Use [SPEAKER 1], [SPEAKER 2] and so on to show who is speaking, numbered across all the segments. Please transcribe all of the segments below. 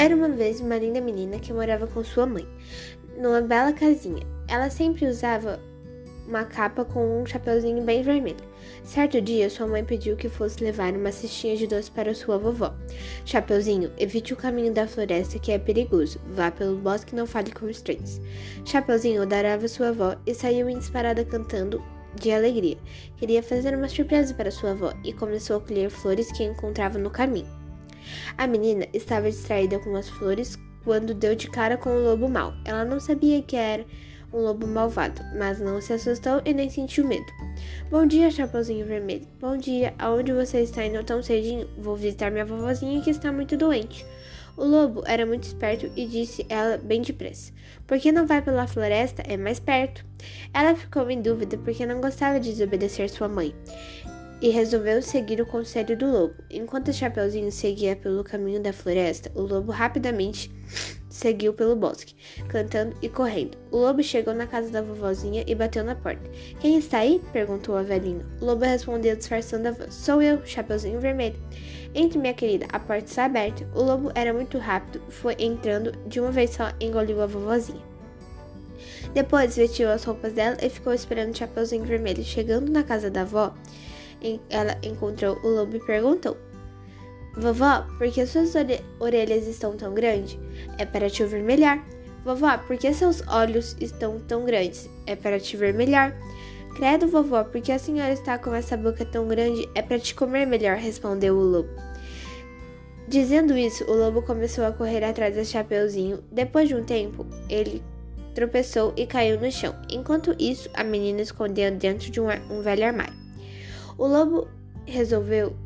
[SPEAKER 1] Era uma vez uma linda menina que morava com sua mãe, numa bela casinha. Ela sempre usava uma capa com um chapeuzinho bem vermelho. Certo dia, sua mãe pediu que fosse levar uma cestinha de doce para sua vovó. Chapeuzinho, evite o caminho da floresta que é perigoso. Vá pelo bosque e não fale com estranhos. Chapeuzinho adorava sua avó e saiu em disparada cantando de alegria. Queria fazer uma surpresa para sua avó e começou a colher flores que encontrava no caminho. A menina estava distraída com as flores quando deu de cara com o lobo mau. Ela não sabia que era um lobo malvado, mas não se assustou e nem sentiu medo. Bom dia, Chapeuzinho Vermelho. Bom dia, aonde você está indo tão cedinho? Vou visitar minha vovozinha que está muito doente. O lobo era muito esperto e disse ela bem depressa: Por que não vai pela floresta? É mais perto. Ela ficou em dúvida porque não gostava de desobedecer sua mãe e resolveu seguir o conselho do lobo. Enquanto Chapeuzinho seguia pelo caminho da floresta, o lobo rapidamente seguiu pelo bosque, cantando e correndo. O lobo chegou na casa da vovozinha e bateu na porta. Quem está aí? perguntou a velhinha. O lobo respondeu disfarçando a voz. Sou eu, Chapeuzinho Vermelho. Entre, minha querida, a porta está aberta. O lobo era muito rápido, foi entrando de uma vez só engoliu a vovozinha. Depois vestiu as roupas dela e ficou esperando o Chapeuzinho Vermelho. Chegando na casa da avó, ela encontrou o lobo e perguntou: Vovó, por que suas orelhas estão tão grandes? É para te vermelhar. Vovó, por que seus olhos estão tão grandes? É para te vermelhar. Credo, vovó, por que a senhora está com essa boca tão grande? É para te comer melhor, respondeu o lobo. Dizendo isso, o lobo começou a correr atrás do Chapeuzinho. Depois de um tempo, ele tropeçou e caiu no chão. Enquanto isso, a menina escondeu dentro de um velho armário. O lobo resolveu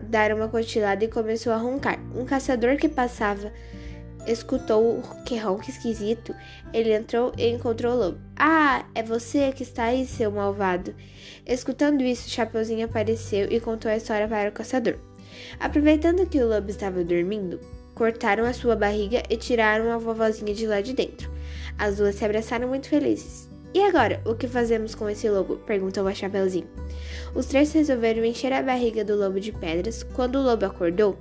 [SPEAKER 1] dar uma cochilada e começou a roncar. Um caçador que passava escutou que ronco esquisito. Ele entrou e encontrou o lobo. Ah, é você que está aí, seu malvado. Escutando isso, Chapeuzinho apareceu e contou a história para o caçador. Aproveitando que o lobo estava dormindo, cortaram a sua barriga e tiraram a vovozinha de lá de dentro. As duas se abraçaram muito felizes. E agora, o que fazemos com esse lobo? perguntou a Chapeuzinho. Os três resolveram encher a barriga do lobo de pedras. Quando o lobo acordou,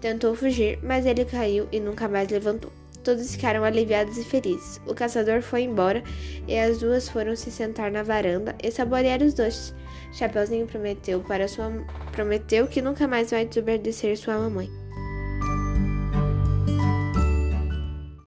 [SPEAKER 1] tentou fugir, mas ele caiu e nunca mais levantou. Todos ficaram aliviados e felizes. O caçador foi embora e as duas foram se sentar na varanda e saborear os doces. Chapeuzinho prometeu para sua prometeu que nunca mais vai desobedecer sua mamãe.